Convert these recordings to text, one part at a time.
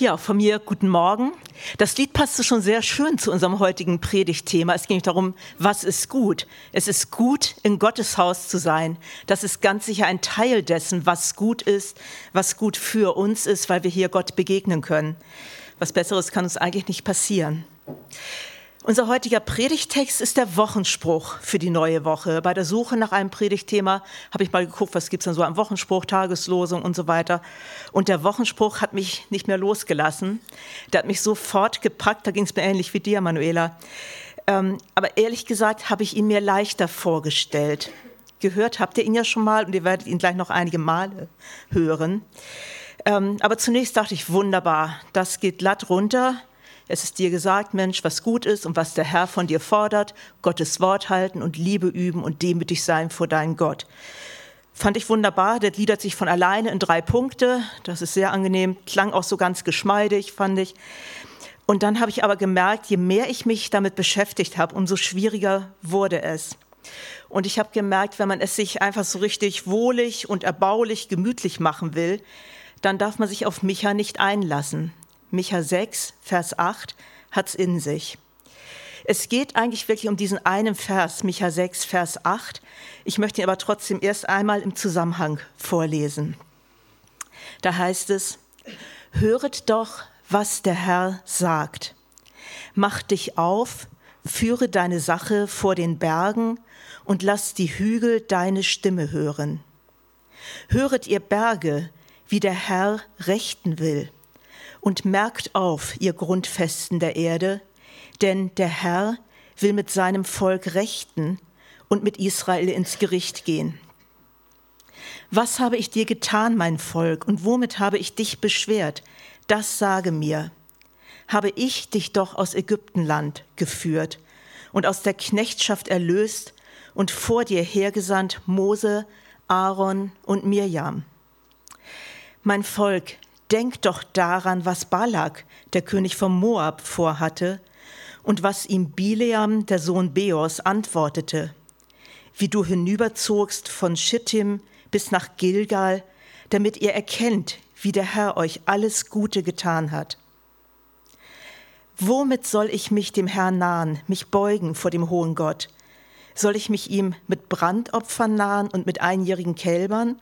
Ja, von mir guten Morgen. Das Lied passte schon sehr schön zu unserem heutigen Predigtthema. Es ging darum, was ist gut? Es ist gut, in Gottes Haus zu sein. Das ist ganz sicher ein Teil dessen, was gut ist, was gut für uns ist, weil wir hier Gott begegnen können. Was Besseres kann uns eigentlich nicht passieren. Unser heutiger Predigtext ist der Wochenspruch für die neue Woche. Bei der Suche nach einem Predigtthema habe ich mal geguckt, was gibt es denn so am Wochenspruch, Tageslosung und so weiter. Und der Wochenspruch hat mich nicht mehr losgelassen. Der hat mich sofort gepackt, da ging es mir ähnlich wie dir, Manuela. Ähm, aber ehrlich gesagt habe ich ihn mir leichter vorgestellt. Gehört habt ihr ihn ja schon mal und ihr werdet ihn gleich noch einige Male hören. Ähm, aber zunächst dachte ich, wunderbar, das geht glatt runter es ist dir gesagt, Mensch, was gut ist und was der Herr von dir fordert, Gottes Wort halten und Liebe üben und demütig sein vor deinem Gott. Fand ich wunderbar, der gliedert sich von alleine in drei Punkte, das ist sehr angenehm, klang auch so ganz geschmeidig, fand ich. Und dann habe ich aber gemerkt, je mehr ich mich damit beschäftigt habe, umso schwieriger wurde es. Und ich habe gemerkt, wenn man es sich einfach so richtig wohlig und erbaulich, gemütlich machen will, dann darf man sich auf Micha nicht einlassen. Micha 6, Vers 8, hat's in sich. Es geht eigentlich wirklich um diesen einen Vers, Micha 6, Vers 8. Ich möchte ihn aber trotzdem erst einmal im Zusammenhang vorlesen. Da heißt es, Höret doch, was der Herr sagt. Mach dich auf, führe deine Sache vor den Bergen und lass die Hügel deine Stimme hören. Höret ihr Berge, wie der Herr rechten will und merkt auf, ihr Grundfesten der Erde, denn der Herr will mit seinem Volk rechten und mit Israel ins Gericht gehen. Was habe ich dir getan, mein Volk, und womit habe ich dich beschwert? Das sage mir. Habe ich dich doch aus Ägyptenland geführt und aus der Knechtschaft erlöst und vor dir hergesandt Mose, Aaron und Mirjam. Mein Volk, Denk doch daran, was Balak, der König von Moab, vorhatte und was ihm Bileam, der Sohn Beos, antwortete. Wie du hinüberzogst von Schittim bis nach Gilgal, damit ihr erkennt, wie der Herr euch alles Gute getan hat. Womit soll ich mich dem Herrn nahen, mich beugen vor dem hohen Gott? Soll ich mich ihm mit Brandopfern nahen und mit einjährigen Kälbern?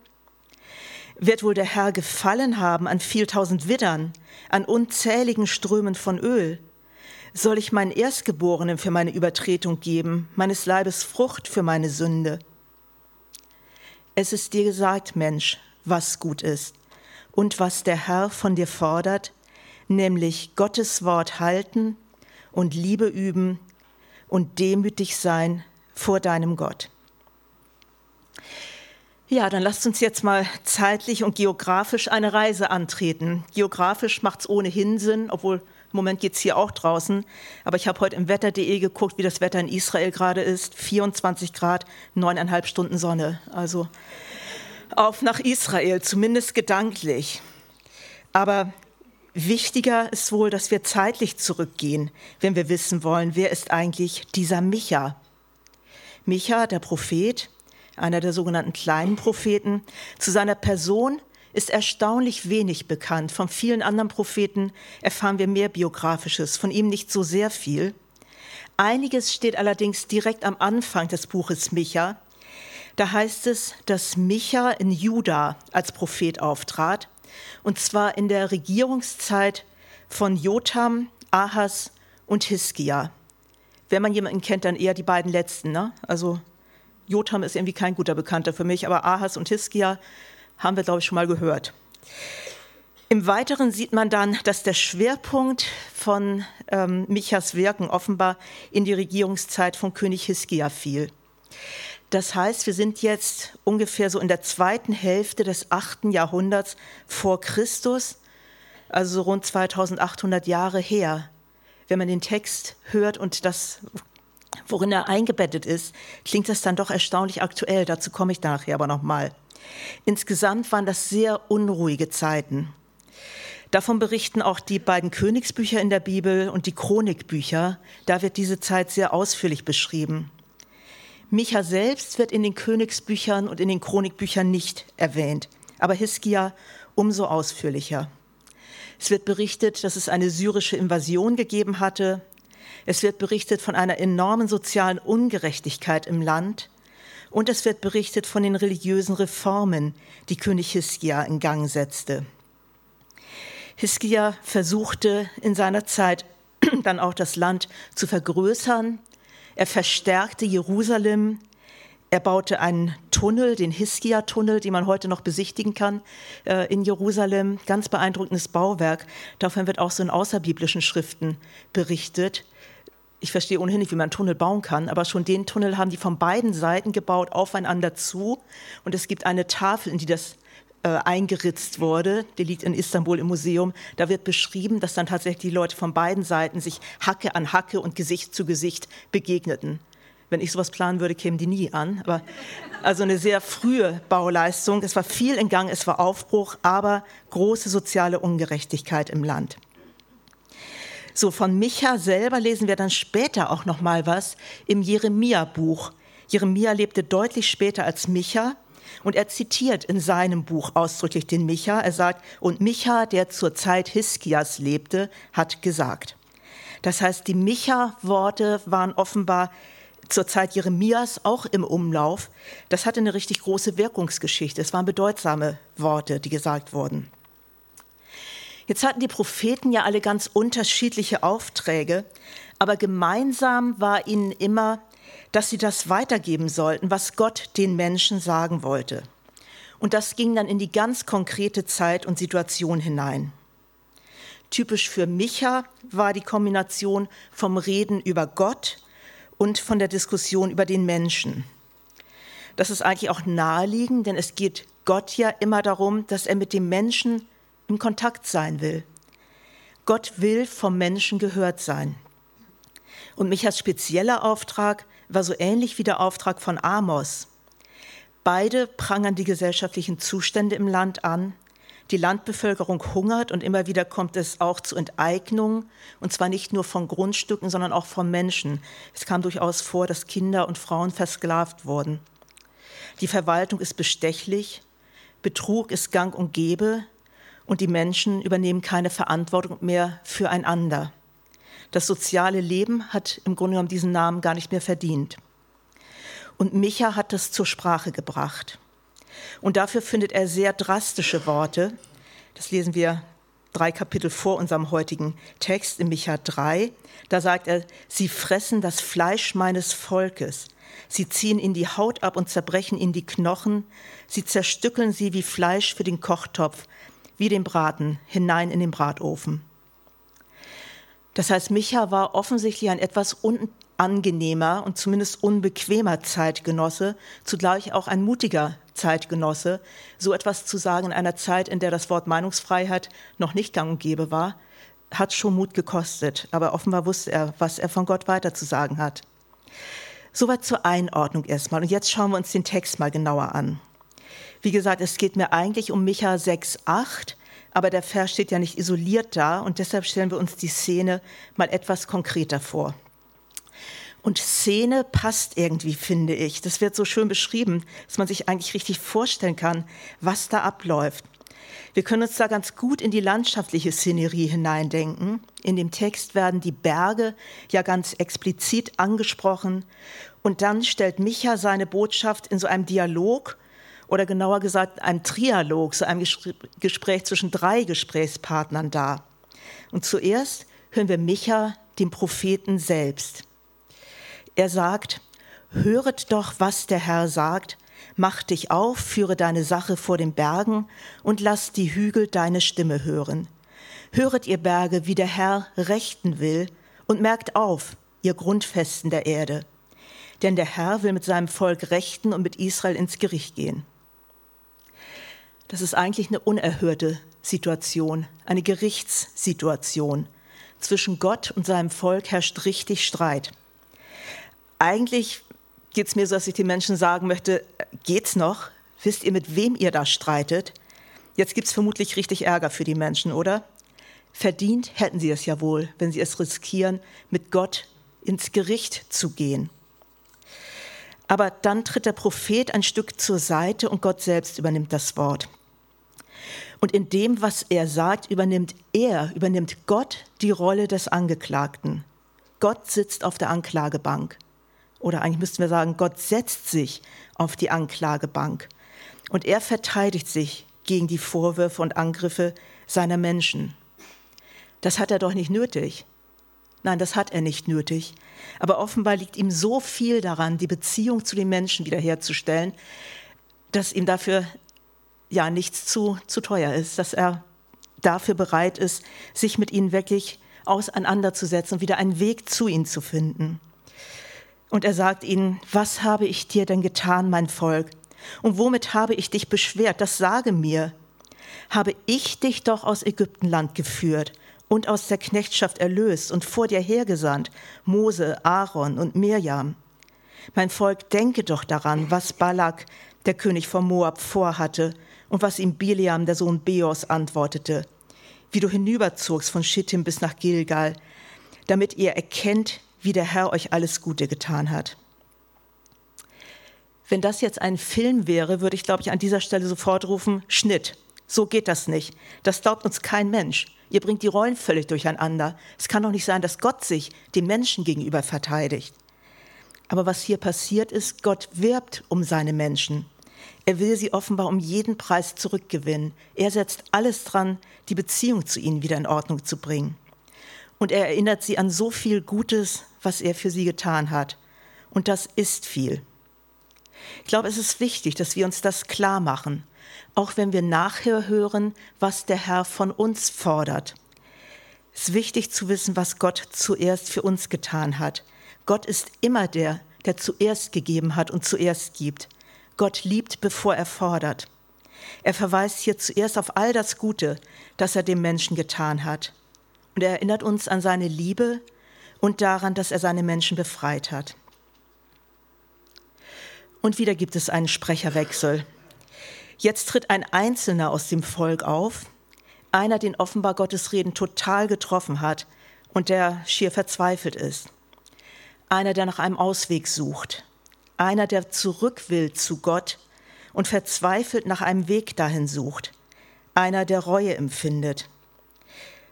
Wird wohl der Herr gefallen haben an viel tausend Widdern, an unzähligen Strömen von Öl? Soll ich meinen Erstgeborenen für meine Übertretung geben, meines Leibes Frucht für meine Sünde? Es ist dir gesagt, Mensch, was gut ist und was der Herr von dir fordert, nämlich Gottes Wort halten und Liebe üben und demütig sein vor deinem Gott. Ja, dann lasst uns jetzt mal zeitlich und geografisch eine Reise antreten. Geografisch macht es ohnehin Sinn, obwohl im Moment geht es hier auch draußen. Aber ich habe heute im Wetter.de geguckt, wie das Wetter in Israel gerade ist. 24 Grad, neuneinhalb Stunden Sonne. Also auf nach Israel, zumindest gedanklich. Aber wichtiger ist wohl, dass wir zeitlich zurückgehen, wenn wir wissen wollen, wer ist eigentlich dieser Micha. Micha, der Prophet, einer der sogenannten kleinen Propheten. Zu seiner Person ist erstaunlich wenig bekannt. Von vielen anderen Propheten erfahren wir mehr Biografisches, von ihm nicht so sehr viel. Einiges steht allerdings direkt am Anfang des Buches Micha. Da heißt es, dass Micha in Juda als Prophet auftrat, und zwar in der Regierungszeit von Jotam, Ahas und Hiskia. Wenn man jemanden kennt, dann eher die beiden letzten. Ne? Also Jotam ist irgendwie kein guter Bekannter für mich, aber Ahas und Hiskia haben wir, glaube ich, schon mal gehört. Im Weiteren sieht man dann, dass der Schwerpunkt von ähm, Michas Wirken offenbar in die Regierungszeit von König Hiskia fiel. Das heißt, wir sind jetzt ungefähr so in der zweiten Hälfte des achten Jahrhunderts vor Christus, also rund 2800 Jahre her. Wenn man den Text hört und das worin er eingebettet ist, klingt das dann doch erstaunlich aktuell. Dazu komme ich nachher aber nochmal. Insgesamt waren das sehr unruhige Zeiten. Davon berichten auch die beiden Königsbücher in der Bibel und die Chronikbücher. Da wird diese Zeit sehr ausführlich beschrieben. Micha selbst wird in den Königsbüchern und in den Chronikbüchern nicht erwähnt, aber Hiskia umso ausführlicher. Es wird berichtet, dass es eine syrische Invasion gegeben hatte. Es wird berichtet von einer enormen sozialen Ungerechtigkeit im Land. Und es wird berichtet von den religiösen Reformen, die König Hiskia in Gang setzte. Hiskia versuchte in seiner Zeit dann auch das Land zu vergrößern. Er verstärkte Jerusalem. Er baute einen Tunnel, den Hiskia-Tunnel, den man heute noch besichtigen kann äh, in Jerusalem. Ganz beeindruckendes Bauwerk. Davon wird auch so in außerbiblischen Schriften berichtet. Ich verstehe ohnehin nicht, wie man einen Tunnel bauen kann, aber schon den Tunnel haben die von beiden Seiten gebaut, aufeinander zu. Und es gibt eine Tafel, in die das äh, eingeritzt wurde, die liegt in Istanbul im Museum. Da wird beschrieben, dass dann tatsächlich die Leute von beiden Seiten sich Hacke an Hacke und Gesicht zu Gesicht begegneten. Wenn ich sowas planen würde, kämen die nie an. Aber also eine sehr frühe Bauleistung. Es war viel in Gang, es war Aufbruch, aber große soziale Ungerechtigkeit im Land. So von Micha selber lesen wir dann später auch noch mal was im Jeremia-Buch. Jeremia lebte deutlich später als Micha und er zitiert in seinem Buch ausdrücklich den Micha. Er sagt, und Micha, der zur Zeit Hiskias lebte, hat gesagt. Das heißt, die Micha-Worte waren offenbar zur Zeit Jeremias auch im Umlauf. Das hatte eine richtig große Wirkungsgeschichte. Es waren bedeutsame Worte, die gesagt wurden. Jetzt hatten die Propheten ja alle ganz unterschiedliche Aufträge, aber gemeinsam war ihnen immer, dass sie das weitergeben sollten, was Gott den Menschen sagen wollte. Und das ging dann in die ganz konkrete Zeit und Situation hinein. Typisch für Micha war die Kombination vom Reden über Gott und von der Diskussion über den Menschen. Das ist eigentlich auch naheliegend, denn es geht Gott ja immer darum, dass er mit dem Menschen im Kontakt sein will. Gott will vom Menschen gehört sein. Und Michas spezieller Auftrag war so ähnlich wie der Auftrag von Amos. Beide prangern die gesellschaftlichen Zustände im Land an. Die Landbevölkerung hungert und immer wieder kommt es auch zu Enteignungen, und zwar nicht nur von Grundstücken, sondern auch von Menschen. Es kam durchaus vor, dass Kinder und Frauen versklavt wurden. Die Verwaltung ist bestechlich, Betrug ist gang und gäbe, und die Menschen übernehmen keine Verantwortung mehr füreinander. Das soziale Leben hat im Grunde genommen diesen Namen gar nicht mehr verdient. Und Micha hat das zur Sprache gebracht. Und dafür findet er sehr drastische Worte. Das lesen wir drei Kapitel vor unserem heutigen Text in Micha 3. Da sagt er, sie fressen das Fleisch meines Volkes. Sie ziehen ihnen die Haut ab und zerbrechen ihnen die Knochen. Sie zerstückeln sie wie Fleisch für den Kochtopf, wie den Braten, hinein in den Bratofen. Das heißt, Micha war offensichtlich ein etwas unangenehmer und zumindest unbequemer Zeitgenosse, zugleich auch ein mutiger Zeitgenosse, so etwas zu sagen in einer Zeit, in der das Wort Meinungsfreiheit noch nicht gang und gäbe war, hat schon Mut gekostet. Aber offenbar wusste er, was er von Gott weiter zu sagen hat. Soweit zur Einordnung erstmal. Und jetzt schauen wir uns den Text mal genauer an. Wie gesagt, es geht mir eigentlich um Micha 6, 8 aber der Vers steht ja nicht isoliert da und deshalb stellen wir uns die Szene mal etwas konkreter vor. Und Szene passt irgendwie, finde ich. Das wird so schön beschrieben, dass man sich eigentlich richtig vorstellen kann, was da abläuft. Wir können uns da ganz gut in die landschaftliche Szenerie hineindenken. In dem Text werden die Berge ja ganz explizit angesprochen. Und dann stellt Micha seine Botschaft in so einem Dialog oder genauer gesagt ein Trialog, so ein Gespräch zwischen drei Gesprächspartnern dar. Und zuerst hören wir Micha, den Propheten selbst. Er sagt, Höret doch, was der Herr sagt, mach dich auf, führe deine Sache vor den Bergen und lass die Hügel deine Stimme hören. Höret ihr Berge, wie der Herr rechten will, und merkt auf, ihr Grundfesten der Erde. Denn der Herr will mit seinem Volk rechten und mit Israel ins Gericht gehen. Das ist eigentlich eine unerhörte Situation, eine Gerichtssituation. Zwischen Gott und seinem Volk herrscht richtig Streit. Eigentlich geht es mir so, dass ich den Menschen sagen möchte, geht's noch? Wisst ihr, mit wem ihr da streitet? Jetzt gibt es vermutlich richtig Ärger für die Menschen, oder? Verdient hätten sie es ja wohl, wenn sie es riskieren, mit Gott ins Gericht zu gehen. Aber dann tritt der Prophet ein Stück zur Seite und Gott selbst übernimmt das Wort. Und in dem, was er sagt, übernimmt er, übernimmt Gott die Rolle des Angeklagten. Gott sitzt auf der Anklagebank. Oder eigentlich müssten wir sagen, Gott setzt sich auf die Anklagebank. Und er verteidigt sich gegen die Vorwürfe und Angriffe seiner Menschen. Das hat er doch nicht nötig. Nein, das hat er nicht nötig. Aber offenbar liegt ihm so viel daran, die Beziehung zu den Menschen wiederherzustellen, dass ihm dafür ja nichts zu, zu teuer ist, dass er dafür bereit ist, sich mit ihnen wirklich auseinanderzusetzen und wieder einen Weg zu ihnen zu finden. Und er sagt ihnen, was habe ich dir denn getan, mein Volk? Und womit habe ich dich beschwert? Das sage mir. Habe ich dich doch aus Ägyptenland geführt und aus der Knechtschaft erlöst und vor dir hergesandt, Mose, Aaron und Mirjam. Mein Volk, denke doch daran, was Balak, der König von Moab, vorhatte und was ihm Biliam, der Sohn Beos, antwortete, wie du hinüberzogst von Schittim bis nach Gilgal, damit ihr erkennt, wie der Herr euch alles Gute getan hat. Wenn das jetzt ein Film wäre, würde ich, glaube ich, an dieser Stelle sofort rufen, Schnitt. So geht das nicht. Das glaubt uns kein Mensch. Ihr bringt die Rollen völlig durcheinander. Es kann doch nicht sein, dass Gott sich dem Menschen gegenüber verteidigt. Aber was hier passiert ist, Gott wirbt um seine Menschen. Er will sie offenbar um jeden Preis zurückgewinnen. Er setzt alles dran, die Beziehung zu ihnen wieder in Ordnung zu bringen. Und er erinnert sie an so viel Gutes, was er für sie getan hat. Und das ist viel. Ich glaube, es ist wichtig, dass wir uns das klar machen auch wenn wir nachher hören, was der Herr von uns fordert. Es ist wichtig zu wissen, was Gott zuerst für uns getan hat. Gott ist immer der, der zuerst gegeben hat und zuerst gibt. Gott liebt, bevor er fordert. Er verweist hier zuerst auf all das Gute, das er dem Menschen getan hat. Und er erinnert uns an seine Liebe und daran, dass er seine Menschen befreit hat. Und wieder gibt es einen Sprecherwechsel. Jetzt tritt ein Einzelner aus dem Volk auf, einer, den offenbar Gottes Reden total getroffen hat und der schier verzweifelt ist. Einer, der nach einem Ausweg sucht. Einer, der zurück will zu Gott und verzweifelt nach einem Weg dahin sucht. Einer, der Reue empfindet.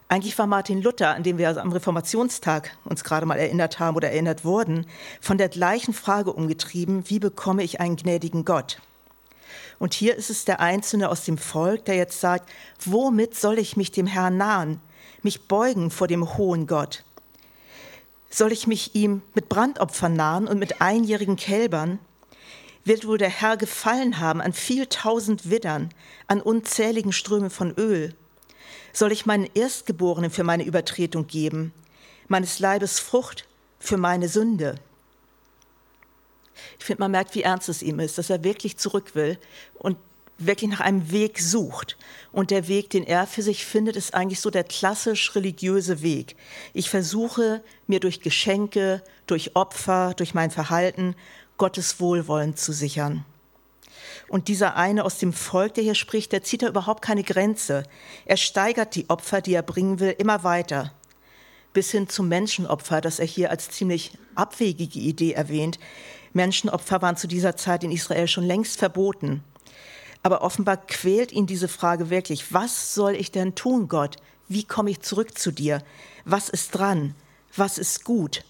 Eigentlich war Martin Luther, an dem wir am Reformationstag uns gerade mal erinnert haben oder erinnert wurden, von der gleichen Frage umgetrieben, wie bekomme ich einen gnädigen Gott? Und hier ist es der Einzelne aus dem Volk, der jetzt sagt, womit soll ich mich dem Herrn nahen, mich beugen vor dem hohen Gott? Soll ich mich ihm mit Brandopfern nahen und mit einjährigen Kälbern? Wird wohl der Herr gefallen haben an viel tausend Widdern, an unzähligen Strömen von Öl? Soll ich meinen Erstgeborenen für meine Übertretung geben, meines Leibes Frucht für meine Sünde? Ich finde, man merkt, wie ernst es ihm ist, dass er wirklich zurück will und wirklich nach einem Weg sucht. Und der Weg, den er für sich findet, ist eigentlich so der klassisch religiöse Weg. Ich versuche mir durch Geschenke, durch Opfer, durch mein Verhalten Gottes Wohlwollen zu sichern. Und dieser eine aus dem Volk, der hier spricht, der zieht da überhaupt keine Grenze. Er steigert die Opfer, die er bringen will, immer weiter. Bis hin zum Menschenopfer, das er hier als ziemlich abwegige Idee erwähnt. Menschenopfer waren zu dieser Zeit in Israel schon längst verboten. Aber offenbar quält ihn diese Frage wirklich, was soll ich denn tun, Gott? Wie komme ich zurück zu dir? Was ist dran? Was ist gut?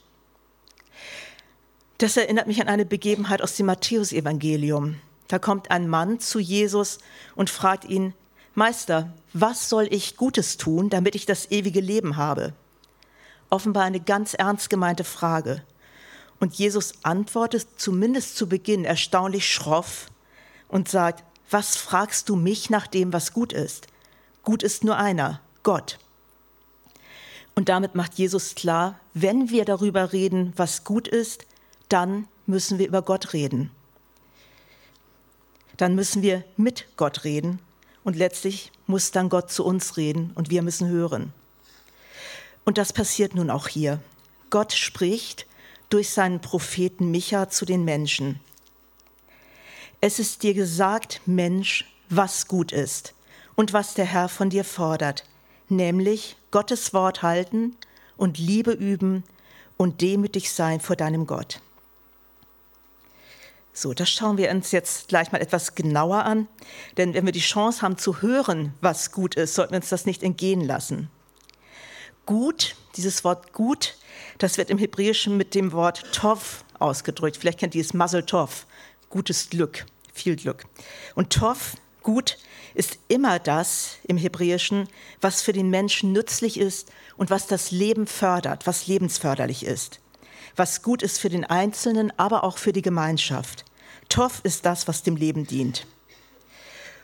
Das erinnert mich an eine Begebenheit aus dem Matthäusevangelium. Da kommt ein Mann zu Jesus und fragt ihn, Meister, was soll ich Gutes tun, damit ich das ewige Leben habe? Offenbar eine ganz ernst gemeinte Frage. Und Jesus antwortet zumindest zu Beginn erstaunlich schroff und sagt, was fragst du mich nach dem, was gut ist? Gut ist nur einer, Gott. Und damit macht Jesus klar, wenn wir darüber reden, was gut ist, dann müssen wir über Gott reden. Dann müssen wir mit Gott reden und letztlich muss dann Gott zu uns reden und wir müssen hören. Und das passiert nun auch hier. Gott spricht durch seinen Propheten Micha zu den Menschen. Es ist dir gesagt, Mensch, was gut ist und was der Herr von dir fordert, nämlich Gottes Wort halten und Liebe üben und demütig sein vor deinem Gott. So, das schauen wir uns jetzt gleich mal etwas genauer an. Denn wenn wir die Chance haben zu hören, was gut ist, sollten wir uns das nicht entgehen lassen. Gut, dieses Wort gut, das wird im Hebräischen mit dem Wort Tov ausgedrückt. Vielleicht kennt ihr es Mazel Tov, gutes Glück, viel Glück. Und Tov, gut, ist immer das im Hebräischen, was für den Menschen nützlich ist und was das Leben fördert, was lebensförderlich ist was gut ist für den Einzelnen, aber auch für die Gemeinschaft. Tov ist das, was dem Leben dient.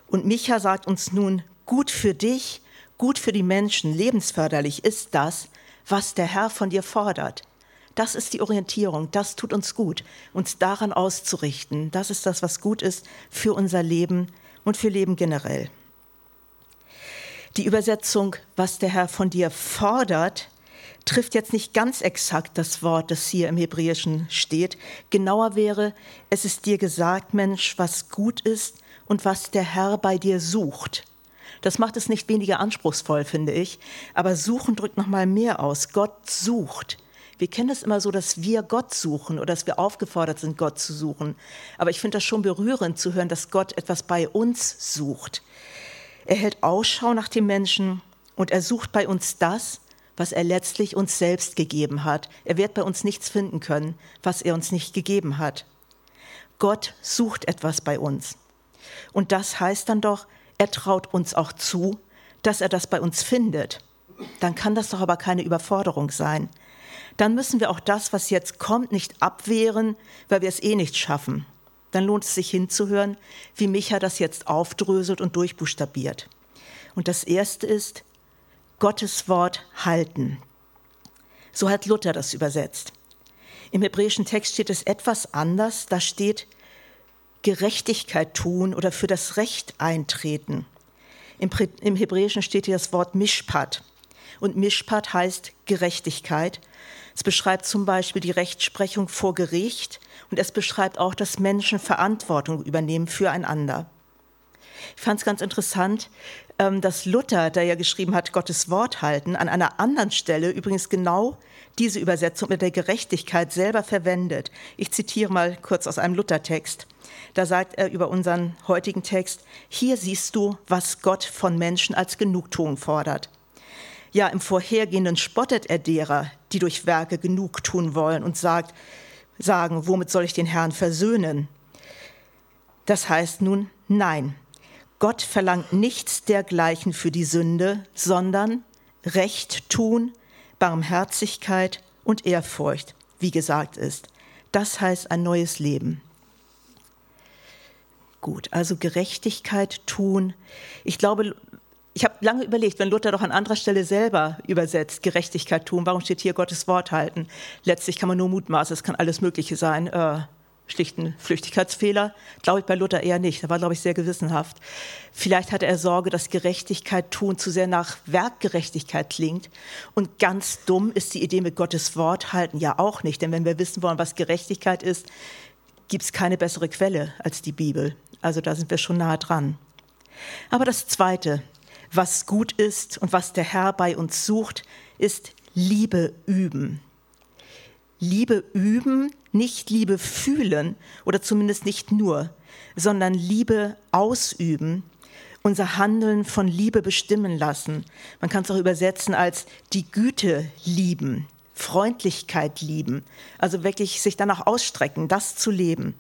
Und Micha sagt uns nun, gut für dich, gut für die Menschen, lebensförderlich ist das, was der Herr von dir fordert. Das ist die Orientierung, das tut uns gut, uns daran auszurichten. Das ist das, was gut ist für unser Leben und für Leben generell. Die Übersetzung, was der Herr von dir fordert, trifft jetzt nicht ganz exakt das Wort, das hier im Hebräischen steht. Genauer wäre, es ist dir gesagt, Mensch, was gut ist und was der Herr bei dir sucht. Das macht es nicht weniger anspruchsvoll, finde ich, aber suchen drückt noch mal mehr aus. Gott sucht. Wir kennen es immer so, dass wir Gott suchen oder dass wir aufgefordert sind, Gott zu suchen. Aber ich finde das schon berührend zu hören, dass Gott etwas bei uns sucht. Er hält Ausschau nach dem Menschen und er sucht bei uns das, was er letztlich uns selbst gegeben hat. Er wird bei uns nichts finden können, was er uns nicht gegeben hat. Gott sucht etwas bei uns. Und das heißt dann doch, er traut uns auch zu, dass er das bei uns findet. Dann kann das doch aber keine Überforderung sein. Dann müssen wir auch das, was jetzt kommt, nicht abwehren, weil wir es eh nicht schaffen. Dann lohnt es sich hinzuhören, wie Micha das jetzt aufdröselt und durchbuchstabiert. Und das Erste ist, Gottes Wort halten. So hat Luther das übersetzt. Im hebräischen Text steht es etwas anders. Da steht Gerechtigkeit tun oder für das Recht eintreten. Im, im Hebräischen steht hier das Wort Mishpat. Und Mishpat heißt Gerechtigkeit. Es beschreibt zum Beispiel die Rechtsprechung vor Gericht und es beschreibt auch, dass Menschen Verantwortung übernehmen füreinander. Ich fand es ganz interessant, ähm, dass Luther, der ja geschrieben hat, Gottes Wort halten, an einer anderen Stelle übrigens genau diese Übersetzung mit der Gerechtigkeit selber verwendet. Ich zitiere mal kurz aus einem Luthertext. Da sagt er über unseren heutigen Text, hier siehst du, was Gott von Menschen als Genugtuung fordert. Ja, im Vorhergehenden spottet er derer, die durch Werke genug tun wollen und sagt, sagen, womit soll ich den Herrn versöhnen? Das heißt nun, nein, Gott verlangt nichts dergleichen für die Sünde, sondern Recht tun, Barmherzigkeit und Ehrfurcht, wie gesagt ist. Das heißt ein neues Leben. Gut, also Gerechtigkeit tun. Ich glaube, ich habe lange überlegt, wenn Luther doch an anderer Stelle selber übersetzt, Gerechtigkeit tun, warum steht hier Gottes Wort halten? Letztlich kann man nur mutmaßen, es kann alles Mögliche sein. Äh, schlichten Flüchtigkeitsfehler? Glaube ich bei Luther eher nicht. Er war, glaube ich, sehr gewissenhaft. Vielleicht hatte er Sorge, dass Gerechtigkeit tun zu sehr nach Werkgerechtigkeit klingt. Und ganz dumm ist die Idee mit Gottes Wort halten ja auch nicht. Denn wenn wir wissen wollen, was Gerechtigkeit ist, gibt es keine bessere Quelle als die Bibel. Also da sind wir schon nahe dran. Aber das Zweite, was gut ist und was der Herr bei uns sucht, ist Liebe üben. Liebe üben, nicht Liebe fühlen oder zumindest nicht nur, sondern Liebe ausüben, unser Handeln von Liebe bestimmen lassen. Man kann es auch übersetzen als die Güte lieben, Freundlichkeit lieben, also wirklich sich danach ausstrecken, das zu leben.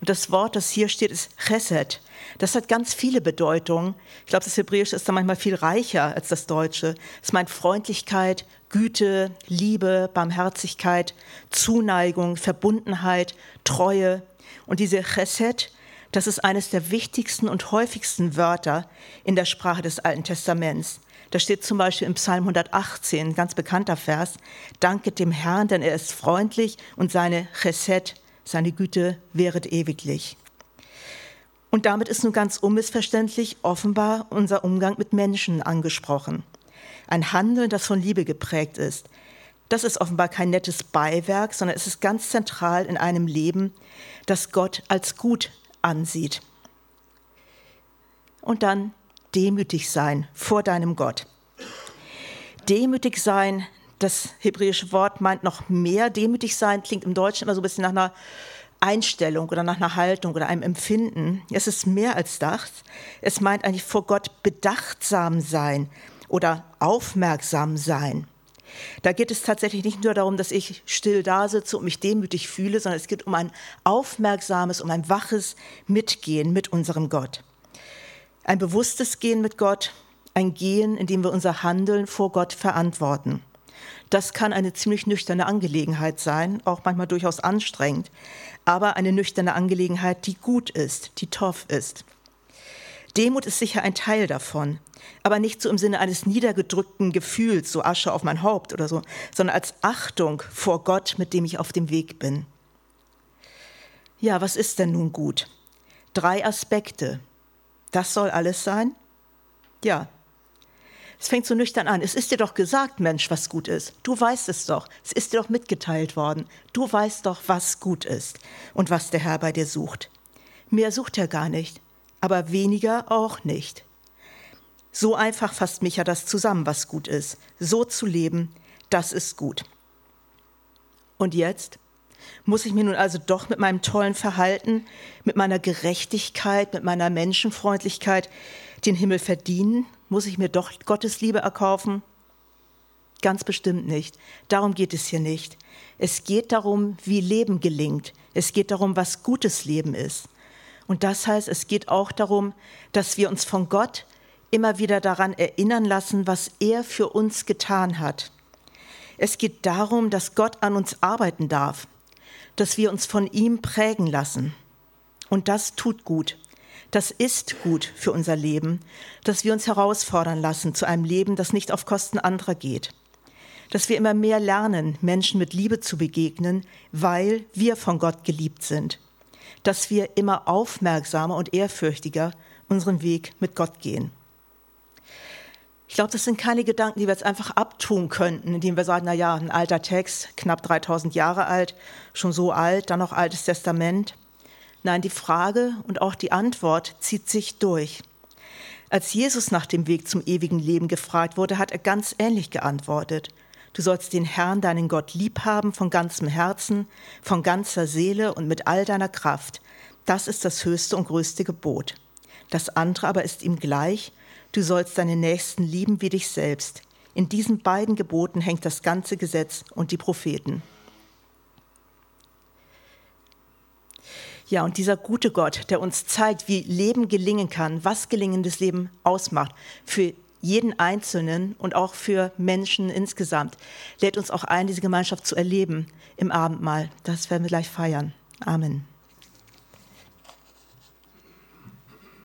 Und das Wort, das hier steht, ist Chesed. Das hat ganz viele Bedeutungen. Ich glaube, das Hebräische ist da manchmal viel reicher als das Deutsche. Es meint Freundlichkeit, Güte, Liebe, Barmherzigkeit, Zuneigung, Verbundenheit, Treue. Und diese Chesed, das ist eines der wichtigsten und häufigsten Wörter in der Sprache des Alten Testaments. Da steht zum Beispiel im Psalm 118, ein ganz bekannter Vers, Danket dem Herrn, denn er ist freundlich und seine Chesed, seine Güte, wäret ewiglich. Und damit ist nun ganz unmissverständlich offenbar unser Umgang mit Menschen angesprochen. Ein Handeln, das von Liebe geprägt ist. Das ist offenbar kein nettes Beiwerk, sondern es ist ganz zentral in einem Leben, das Gott als gut ansieht. Und dann demütig sein vor deinem Gott. Demütig sein, das hebräische Wort meint noch mehr. Demütig sein klingt im Deutschen immer so ein bisschen nach einer Einstellung oder nach einer Haltung oder einem Empfinden. Es ist mehr als das. Es meint eigentlich vor Gott bedachtsam sein oder aufmerksam sein. Da geht es tatsächlich nicht nur darum, dass ich still da sitze und mich demütig fühle, sondern es geht um ein aufmerksames, um ein waches Mitgehen mit unserem Gott. Ein bewusstes Gehen mit Gott, ein Gehen, in dem wir unser Handeln vor Gott verantworten. Das kann eine ziemlich nüchterne Angelegenheit sein, auch manchmal durchaus anstrengend, aber eine nüchterne Angelegenheit, die gut ist, die toff ist. Demut ist sicher ein Teil davon, aber nicht so im Sinne eines niedergedrückten Gefühls, so Asche auf mein Haupt oder so, sondern als Achtung vor Gott, mit dem ich auf dem Weg bin. Ja, was ist denn nun gut? Drei Aspekte. Das soll alles sein? Ja, es fängt so nüchtern an. Es ist dir doch gesagt, Mensch, was gut ist. Du weißt es doch. Es ist dir doch mitgeteilt worden. Du weißt doch, was gut ist und was der Herr bei dir sucht. Mehr sucht er gar nicht, aber weniger auch nicht. So einfach fasst Micha das zusammen, was gut ist. So zu leben, das ist gut. Und jetzt? Muss ich mir nun also doch mit meinem tollen Verhalten, mit meiner Gerechtigkeit, mit meiner Menschenfreundlichkeit den Himmel verdienen muss ich mir doch Gottes Liebe erkaufen? Ganz bestimmt nicht. Darum geht es hier nicht. Es geht darum, wie Leben gelingt. Es geht darum, was gutes Leben ist. Und das heißt, es geht auch darum, dass wir uns von Gott immer wieder daran erinnern lassen, was er für uns getan hat. Es geht darum, dass Gott an uns arbeiten darf, dass wir uns von ihm prägen lassen. Und das tut gut. Das ist gut für unser Leben, dass wir uns herausfordern lassen zu einem Leben, das nicht auf Kosten anderer geht. Dass wir immer mehr lernen, Menschen mit Liebe zu begegnen, weil wir von Gott geliebt sind. Dass wir immer aufmerksamer und ehrfürchtiger unseren Weg mit Gott gehen. Ich glaube, das sind keine Gedanken, die wir jetzt einfach abtun könnten, indem wir sagen, na ja, ein alter Text, knapp 3000 Jahre alt, schon so alt, dann noch altes Testament. Nein, die Frage und auch die Antwort zieht sich durch. Als Jesus nach dem Weg zum ewigen Leben gefragt wurde, hat er ganz ähnlich geantwortet. Du sollst den Herrn, deinen Gott, lieb haben von ganzem Herzen, von ganzer Seele und mit all deiner Kraft. Das ist das höchste und größte Gebot. Das andere aber ist ihm gleich. Du sollst deinen Nächsten lieben wie dich selbst. In diesen beiden Geboten hängt das ganze Gesetz und die Propheten. Ja, und dieser gute Gott, der uns zeigt, wie Leben gelingen kann, was gelingendes Leben ausmacht, für jeden Einzelnen und auch für Menschen insgesamt, lädt uns auch ein, diese Gemeinschaft zu erleben im Abendmahl. Das werden wir gleich feiern. Amen.